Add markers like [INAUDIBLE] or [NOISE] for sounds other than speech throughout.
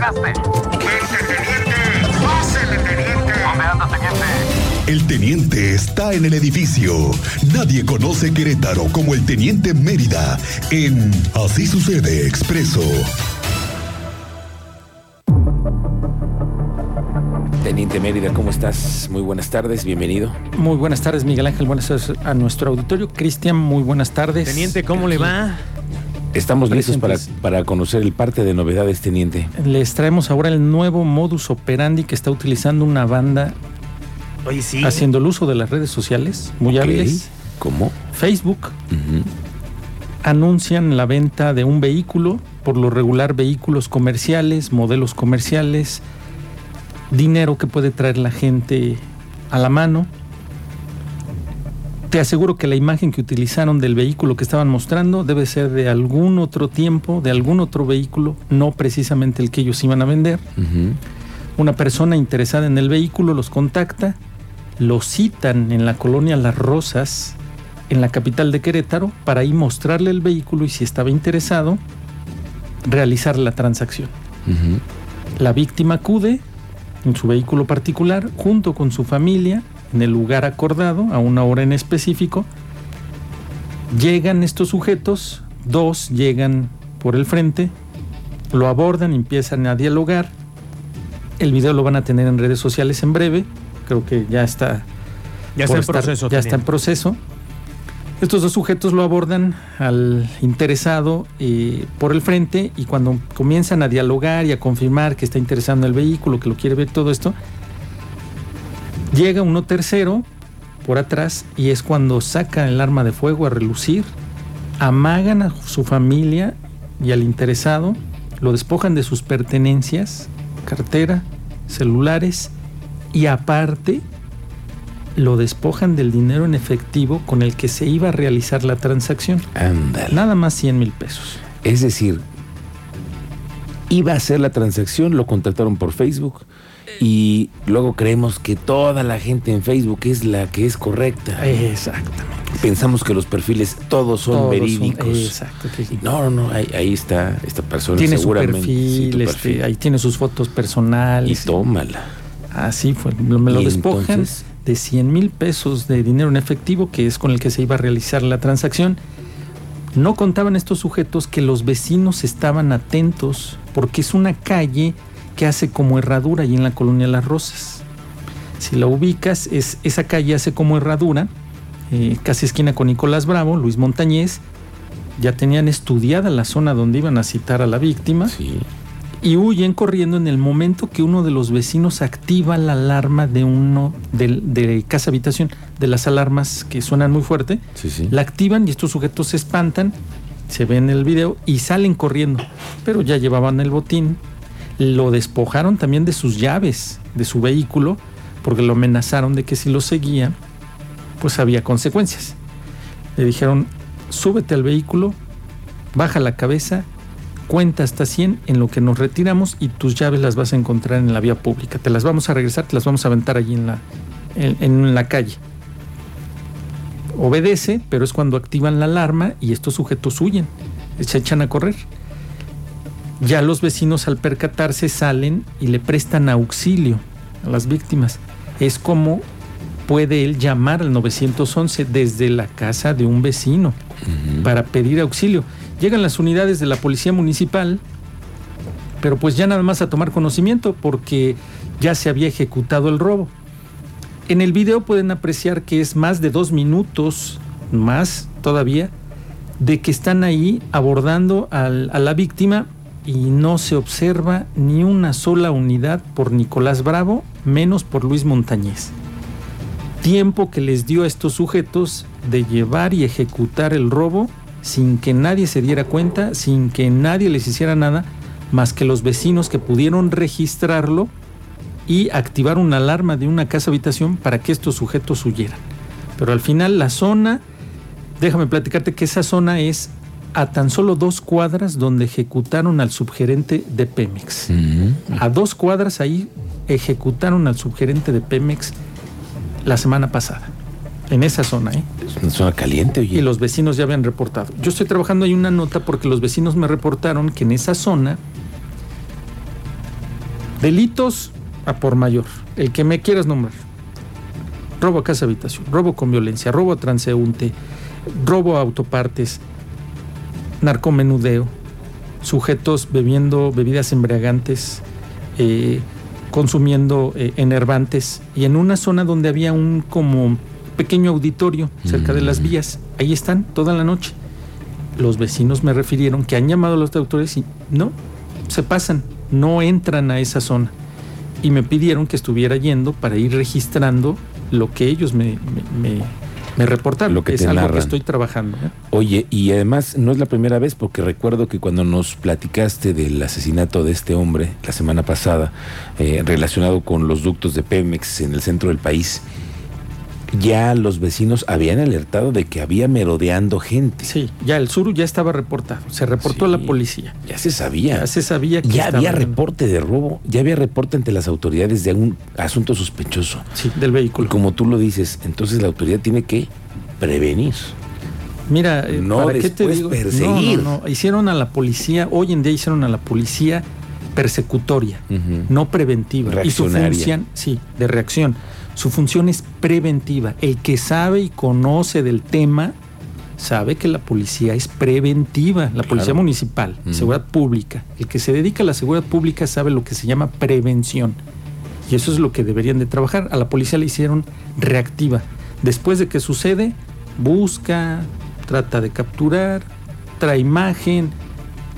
llegaste? teniente! ¡Pásele, teniente! ¿Dónde anda, teniente? El teniente está en el edificio. Nadie conoce Querétaro como el teniente Mérida en Así sucede expreso. Teniente Mérida, ¿cómo estás? Muy buenas tardes, bienvenido. Muy buenas tardes, Miguel Ángel. Buenas tardes a nuestro auditorio. Cristian, muy buenas tardes. Teniente, ¿cómo le va? Estamos listos para, para conocer el parte de novedades, teniente. Les traemos ahora el nuevo modus operandi que está utilizando una banda Oye, sí. haciendo el uso de las redes sociales, muy Ok. hábiles. ¿Cómo? Facebook anuncian la venta de un vehículo, por lo regular vehículos comerciales, modelos comerciales, dinero que puede traer la gente a la mano. Te aseguro que la imagen que utilizaron del vehículo que estaban mostrando debe ser de algún otro tiempo, de algún otro vehículo, no precisamente el que ellos iban a vender. Una persona interesada en el vehículo los contacta, los citan en la colonia Las Rosas, en la capital de Querétaro, para ahí mostrarle el vehículo y si estaba interesado, realizar la transacción. La víctima acude en su vehículo particular junto con su familia en el lugar acordado a una hora en específico. Llegan estos sujetos, dos llegan por el frente, lo abordan, empiezan a dialogar. El video lo van a tener en redes sociales en breve, creo que ya está Ya está en estar- proceso. Ya está en proceso. Estos dos sujetos lo abordan al interesado eh, por el frente y cuando comienzan a dialogar y a confirmar que está interesado en el vehículo, que lo quiere ver todo esto, llega uno tercero por atrás y es cuando sacan el arma de fuego a relucir, amagan a su familia y al interesado, lo despojan de sus pertenencias, cartera, celulares y aparte lo despojan del dinero en efectivo con el que se iba a realizar la transacción. Nada más 100 mil pesos. Es decir, iba a hacer la transacción, lo contactaron por Facebook y luego creemos que toda la gente en Facebook es la que es correcta. Exactamente. Pensamos que los perfiles todos son Todos son- verídicos. exacto. Y No, no, no, ahí, ahí está esta persona tiene su seguramente. perfil, sí, tu este, perfil. ahí tiene sus fotos y personales. tómala. Así fue, me lo ¿Y despojan entonces? de 100 mil pesos de dinero en efectivo, que es con el que se iba a realizar la transacción. No contaban estos sujetos que los vecinos estaban atentos, porque es una calle que hace como herradura ahí en la colonia Las Rosas. Si la ubicas, es, esa calle hace como herradura, eh, casi esquina con Nicolás Bravo, Luis Montañez. Ya tenían estudiada la zona donde iban a citar a la víctima Sí. y huyen corriendo en el momento que uno de los vecinos activa la alarma de uno de, de casa habitación, de las alarmas que suenan muy fuerte, Sí, sí. la activan y estos sujetos se espantan, se ven en el video y salen corriendo, pero ya llevaban el botín, lo despojaron también de sus llaves de su vehículo, porque lo amenazaron de que si lo seguía, pues había consecuencias. Le dijeron, súbete al vehículo, baja la cabeza, cuenta hasta 100 en lo que nos retiramos y tus llaves las vas a encontrar en la vía pública. Te las vamos a regresar, te las vamos a aventar allí en la, en la calle. Obedece, pero es cuando activan la alarma y estos sujetos huyen, se echan a correr. Ya los vecinos al percatarse salen y le prestan auxilio a las víctimas. Es como puede él llamar al 911 desde la casa de un vecino para pedir auxilio. Llegan las unidades de la policía municipal, pero pues ya nada más a tomar conocimiento porque ya se había ejecutado el robo. En el video pueden apreciar que es más de dos minutos, más todavía, de que están ahí abordando al- a la víctima y no se observa ni una sola unidad por Nicolás Bravo, menos por Luis Montañez. Tiempo que les dio a estos sujetos de llevar y ejecutar el robo sin que nadie se diera cuenta, sin que nadie les hiciera nada, más que los vecinos que pudieron registrarlo y activar una alarma de una casa habitación para que estos sujetos huyeran. Pero al final la zona, déjame platicarte que esa zona es a tan solo dos cuadras donde ejecutaron al subgerente de Pemex. A dos cuadras ahí ejecutaron al subgerente de Pemex la semana pasada. En esa zona, ¿eh? Es una zona caliente, oye. Y los vecinos ya habían reportado. Yo estoy trabajando ahí una nota porque los vecinos me reportaron que en esa zona Delitos a por mayor, el que me quieras nombrar. Robo a casa habitación, robo con violencia, robo a transeúnte, robo a autopartes, narcomenudeo, sujetos bebiendo bebidas embriagantes, eh, consumiendo eh, enervantes y en una zona donde había un como pequeño auditorio cerca de las Mm. vías. Ahí están toda la noche. Los vecinos me refirieron que han llamado a los doctores y no, se pasan, no entran a esa zona. Y me pidieron que estuviera yendo para ir registrando lo que ellos me, me, me- me reportaron. Lo que es algo que estoy trabajando. ¿eh? Oye, y además no es la primera vez porque recuerdo que cuando nos platicaste del asesinato de este hombre la semana pasada, eh, relacionado con los ductos de Pemex en el centro del país, ya los vecinos habían alertado de que había merodeando gente. Sí, ya el sur ya estaba reportado. Se reportó a la policía. Ya se sabía. Ya se sabía que Ya había reporte de robo, ya había reporte ante las autoridades de un asunto sospechoso. Sí, del Y vehículo. como tú lo dices, entonces la autoridad tiene que prevenir. Mira, eh, No ¿para qué te digo? perseguir. No, no, no. Hicieron a la policía, hoy en día hicieron a la policía persecutoria, no preventiva. Y su función, sí, de reacción. Su función es preventiva. El que sabe y conoce del tema sabe que la policía es preventiva, la policía Claro. municipal, Ujú. seguridad pública. El que se dedica a la seguridad pública sabe lo que se llama prevención. Y eso es lo que deberían de trabajar. A la policía le hicieron reactiva. Después de que sucede, busca, trata de capturar, trae imagen,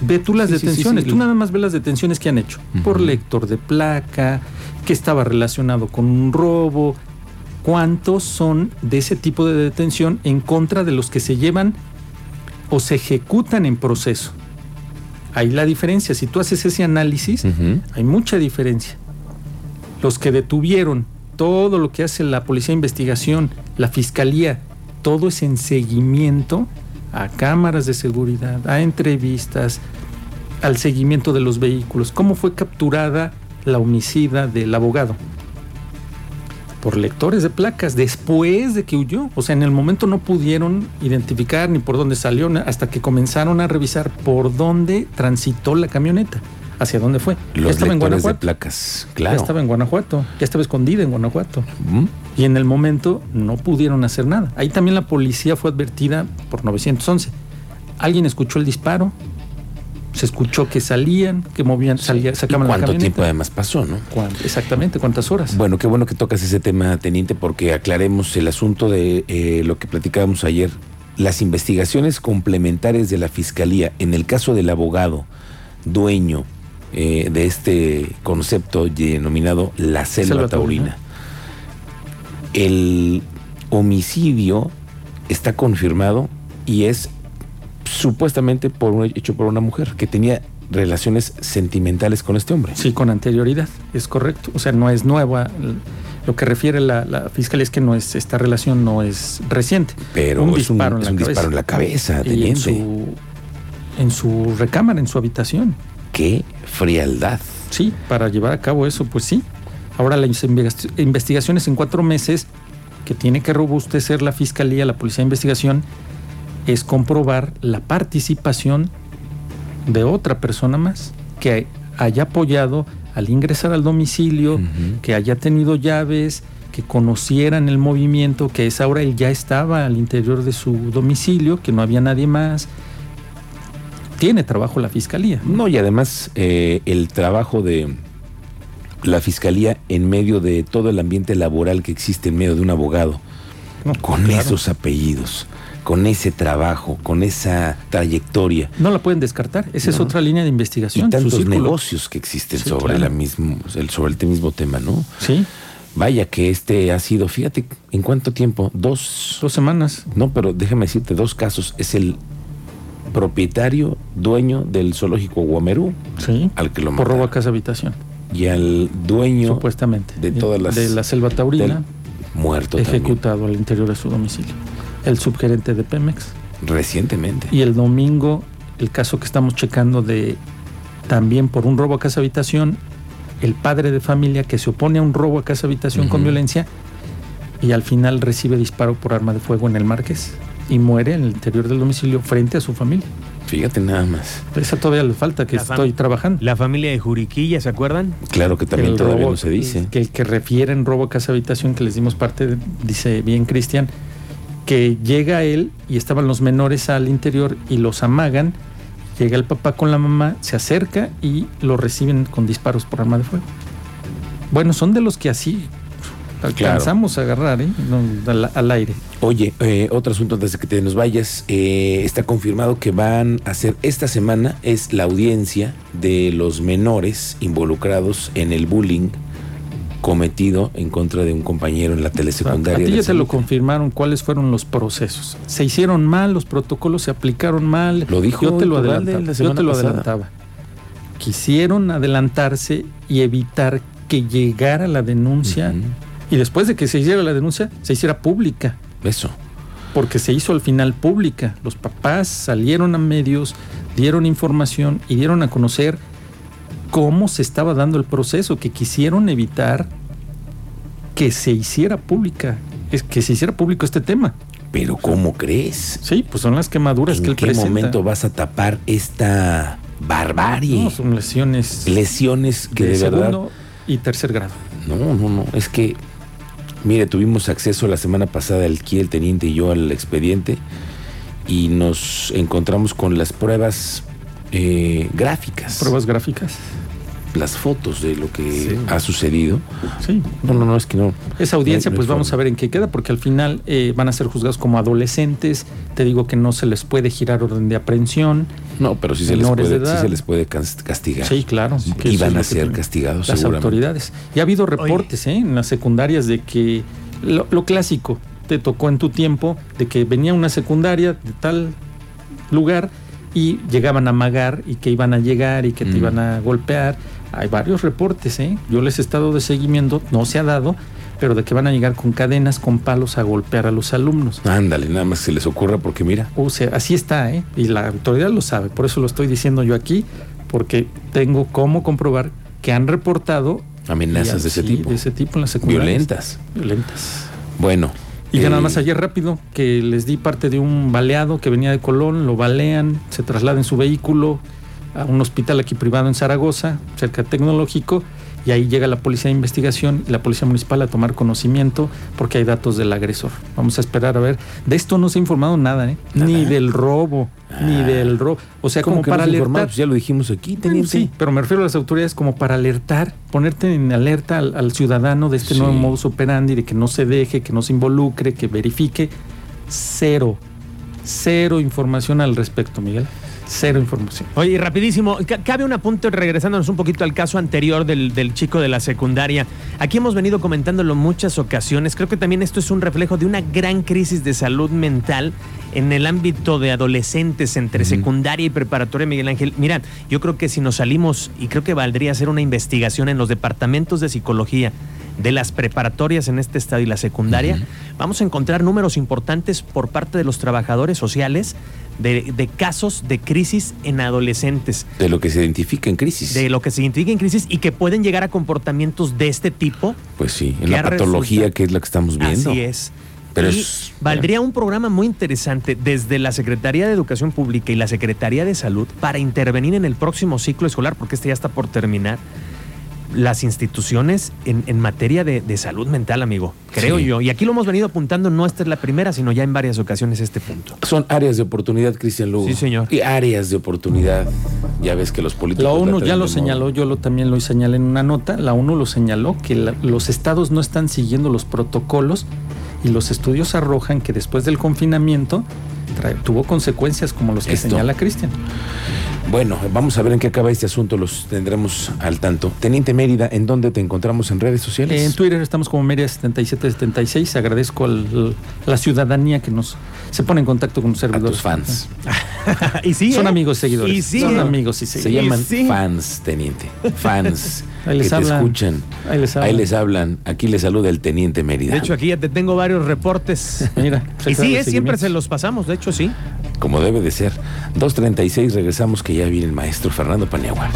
ve tú las Sí, sí, sí, detenciones. sí. Tú nada más ves las detenciones que han hecho. Por lector de placa, que estaba relacionado con un robo. ¿Cuántos son de ese tipo de detención en contra de los que se llevan o se ejecutan en proceso? Ahí la diferencia. Si tú haces ese análisis, hay mucha diferencia. Los que detuvieron, todo lo que hace la policía de investigación, la fiscalía, todo es en seguimiento a cámaras de seguridad, a entrevistas, al seguimiento de los vehículos. ¿Cómo fue capturada la homicida del abogado? Por lectores de placas, después de que huyó. O sea, en el momento no pudieron identificar ni por dónde salió, hasta que comenzaron a revisar por dónde transitó la camioneta, hacia dónde fue. Ya Los estaba en lectores de Guanajuato. placas, Ya claro. estaba en Guanajuato, ya estaba escondida en Guanajuato. Y en el momento no pudieron hacer nada. Ahí también la policía fue advertida por 911. Alguien escuchó el disparo, se escuchó que salían, que movían, salían, ¿Y sacaban la cuánto camioneta. tiempo además pasó, no? ¿Cuán- Exactamente, ¿cuántas horas? Bueno, qué bueno que tocas ese tema, teniente, porque aclaremos el asunto de eh, lo que platicábamos ayer. Las investigaciones complementarias de la fiscalía, en el caso del abogado dueño eh, de este concepto denominado la selva, Selva taurina, taurina. el homicidio está confirmado y es supuestamente por un- hecho por una mujer que tenía relaciones sentimentales con este hombre. Sí, con anterioridad, es correcto. O sea, no es nueva. Lo que refiere la, la fiscalía es que no es esta relación no es reciente. Pero un es un, disparo en es la un cabeza. disparo en la cabeza, Y en su, en su recámara, en su habitación. Qué frialdad. Sí, para llevar a cabo eso, pues sí. Ahora las investi- investigaciones en cuatro meses que tiene que robustecer la fiscalía, la policía de investigación, es comprobar la participación de otra persona más que haya apoyado al ingresar al domicilio, que haya tenido llaves, que conocieran el movimiento, que a esa hora él ya estaba al interior de su domicilio, que no había nadie más. Tiene trabajo la fiscalía. No, y además eh, el trabajo de la fiscalía en medio de todo el ambiente laboral que existe en medio de un abogado, No, con claro. esos apellidos, con ese trabajo, con esa trayectoria No la pueden descartar. Esa es otra línea de y investigación. su tantos negocios que existen Sí, sobre claro. la mismo, sobre el mismo tema, ¿no? Sí, Vaya que este ha sido, fíjate, ¿en cuánto tiempo? Dos. dos semanas. No, pero déjame decirte dos casos. Es el propietario, dueño del zoológico Guamerú, Sí. al que lo Por robo a casa habitación. y al dueño supuestamente. de todas las- De la selva taurina, del muerto también, ejecutado al interior de su domicilio. El subgerente de Pemex. recientemente. Y el domingo, el caso que estamos checando de también por un robo a casa habitación, el padre de familia que se opone a un robo a casa habitación con violencia y al final recibe disparo por arma de fuego en el Marqués y muere en el interior del domicilio frente a su familia. Fíjate nada más. Esa todavía le falta, que estoy trabajando. La familia de Juriquilla, ¿se acuerdan? Claro que también el todavía robo, no se dice. Que el que refiere en robo a casa habitación, que les dimos parte, dice bien Cristian, que llega él y estaban los menores al interior y los amagan. Llega el papá con la mamá, se acerca y lo reciben con disparos por arma de fuego. Bueno, son de los que así alcanzamos a agarrar, ¿eh? No, al, al aire. Oye, eh, otro asunto antes de que te nos vayas. eh, está confirmado que van a hacer esta semana es la audiencia de los menores involucrados en el bullying cometido en contra de un compañero en la A telesecundaria. ti de ya te lo confirmaron cuáles fueron los procesos. Se hicieron mal, los protocolos se aplicaron mal. Lo dijo yo te lo adelantaba. la Yo te lo pasada. adelantaba. Quisieron adelantarse y evitar que llegara la denuncia y después de que se hiciera la denuncia se hiciera pública, Eso. porque se hizo al final pública. Los papás salieron a medios, dieron información y dieron a conocer cómo se estaba dando el proceso, que quisieron evitar que se hiciera pública, es que se hiciera público este tema. Pero ¿cómo crees? Sí, pues son las quemaduras ¿En que él qué presenta. momento vas a tapar esta barbarie? No, son lesiones Lesiones que de, de, verdad segundo y tercer grado. No, no, no. Es que, mire, tuvimos acceso la semana pasada el Kiel, el teniente y yo al expediente y nos encontramos con las pruebas eh, gráficas, Pruebas gráficas. Las fotos de lo que Sí. ha sucedido. Sí. No, no, no, es que no. Esa audiencia, No hay- no pues vamos a ver en qué queda, porque al final eh, van a ser juzgados como adolescentes. Te digo que no se les puede girar orden de aprehensión. No, pero sí se les puede, de sí se les puede cas- castigar. Sí, claro. que Y van a ser castigados las seguramente. autoridades. Y ha habido reportes ¿eh? en las secundarias de que lo, lo clásico te tocó en tu tiempo, de que venía una secundaria de tal lugar y llegaban a amagar y que iban a llegar y que te Mm. iban a golpear. Hay varios reportes, ¿eh? Yo les he estado de seguimiento, no se ha dado, pero de que van a llegar con cadenas, con palos a golpear a los alumnos. Ándale, nada más se les ocurra porque mira, O sea, así está, ¿eh? Y la autoridad lo sabe, por eso lo estoy diciendo yo aquí, porque tengo cómo comprobar que han reportado amenazas de ese tipo. De ese tipo en las secundarias. Violentas. Violentas. Bueno. Y ya eh, nada más ayer rápido, que les di parte de un baleado que venía de Colón, lo balean, se traslada en su vehículo a un hospital aquí privado en Zaragoza, cerca de Tecnológico, y ahí llega la policía de investigación y la policía municipal a tomar conocimiento porque hay datos del agresor. Vamos a esperar a ver. De esto no se ha informado nada, ¿eh? Ni del robo, ni Ah. del robo. O sea, ¿Cómo como para no se informaron? alertar. Pues ya lo dijimos aquí, Bueno, sí, pero me refiero a las autoridades como para alertar, ponerte en alerta al, al ciudadano de este Sí. nuevo modus operandi, de que no se deje, que no se involucre, que verifique. Cero, cero información al respecto, Miguel. Cero información. Oye, y rapidísimo, ca- cabe un apunte regresándonos un poquito al caso anterior del, del chico de la secundaria. Aquí hemos venido comentándolo muchas ocasiones. Creo que también esto es un reflejo de una gran crisis de salud mental en el ámbito de adolescentes entre secundaria y preparatoria, Miguel Ángel. Mira, yo creo que si nos salimos, y creo que valdría hacer una investigación en los departamentos de psicología de las preparatorias en este estado y la secundaria, vamos a encontrar números importantes por parte de los trabajadores sociales de, de casos de crisis en adolescentes, De lo que se identifica en crisis. de lo que se identifica en crisis y que pueden llegar a comportamientos de este tipo. Pues sí, en ¿Qué la patología resulta? que es la que estamos viendo. Así es. Pero Y es- valdría un programa muy interesante desde la Secretaría de Educación Pública y la Secretaría de Salud para intervenir en el próximo ciclo escolar, porque este ya está por terminar, las instituciones en, en materia de, de salud mental, amigo. Creo Sí. yo. Y aquí lo hemos venido apuntando, no esta es la primera, sino ya en varias ocasiones este punto. Son áreas de oportunidad, Cristian Lugo. Sí, señor. Y áreas de oportunidad. Ya ves que los políticos. La ONU ya lo señaló, yo lo también lo señalé en una nota. La ONU lo señaló que la- los estados no están siguiendo los protocolos y los estudios arrojan que después del confinamiento trae- tuvo consecuencias como los que Esto. señala Cristian. Bueno, vamos a ver en qué acaba este asunto. Los tendremos al tanto. Teniente Mérida, ¿en dónde te encontramos en redes sociales? En Twitter estamos como Media7776. Agradezco al- a la ciudadanía que nos se pone en contacto con los A servidores. tus fans. [LAUGHS] y sí, Son ¿eh? amigos seguidores. Y sí, Son ¿eh? amigos y Se seguidores. llaman sí. fans, teniente. Fans. [LAUGHS] Ahí les que te hablan. escuchan. Ahí les hablan. Ahí les hablan. Aquí les saluda el teniente Mérida. De hecho, aquí ya te tengo varios reportes. [LAUGHS] Mira, y sí, ¿eh? siempre se los pasamos, de hecho sí. Como debe de ser. 2.36, regresamos que ya viene el maestro Fernando Paniagua.